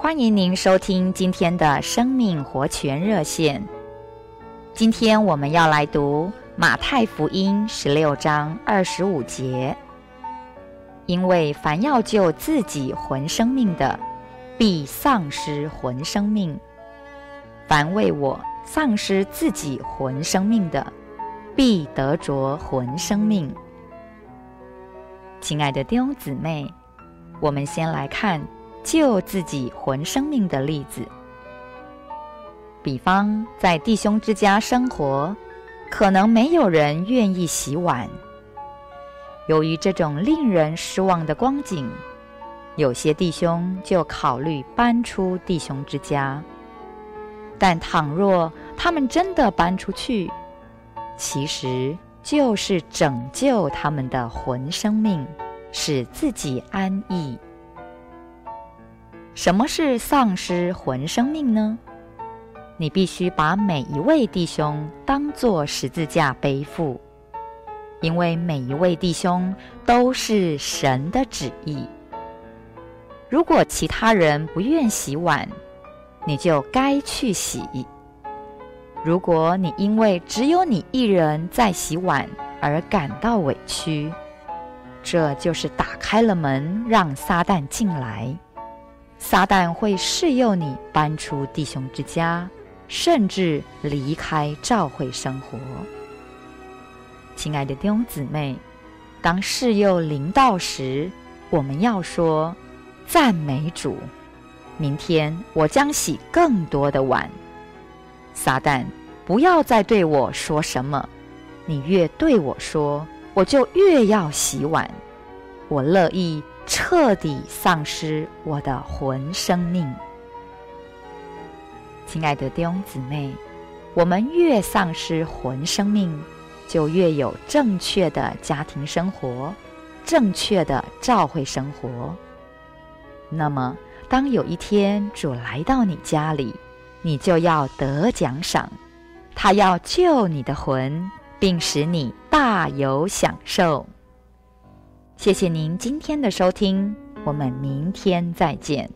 欢迎您收听今天的生命活泉热线。今天我们要来读马太福音十六章二十五节。因为凡要救自己魂生命的，必丧失魂生命；凡为我丧失自己魂生命的，必得着魂生命。亲爱的弟兄姊妹，我们先来看。救自己魂生命的例子，比方在弟兄之家生活，可能没有人愿意洗碗。由于这种令人失望的光景，有些弟兄就考虑搬出弟兄之家。但倘若他们真的搬出去，其实就是拯救他们的魂生命，使自己安逸。什么是丧失魂生命呢？你必须把每一位弟兄当作十字架背负，因为每一位弟兄都是神的旨意。如果其他人不愿洗碗，你就该去洗。如果你因为只有你一人在洗碗而感到委屈，这就是打开了门让撒旦进来。撒旦会示诱你搬出弟兄之家，甚至离开教会生活。亲爱的弟兄姊妹，当示诱临到时，我们要说：“赞美主，明天我将洗更多的碗。”撒旦，不要再对我说什么，你越对我说，我就越要洗碗。我乐意。彻底丧失我的魂生命，亲爱的弟兄姊妹，我们越丧失魂生命，就越有正确的家庭生活，正确的教会生活。那么，当有一天主来到你家里，你就要得奖赏，他要救你的魂，并使你大有享受。谢谢您今天的收听我们明天再见。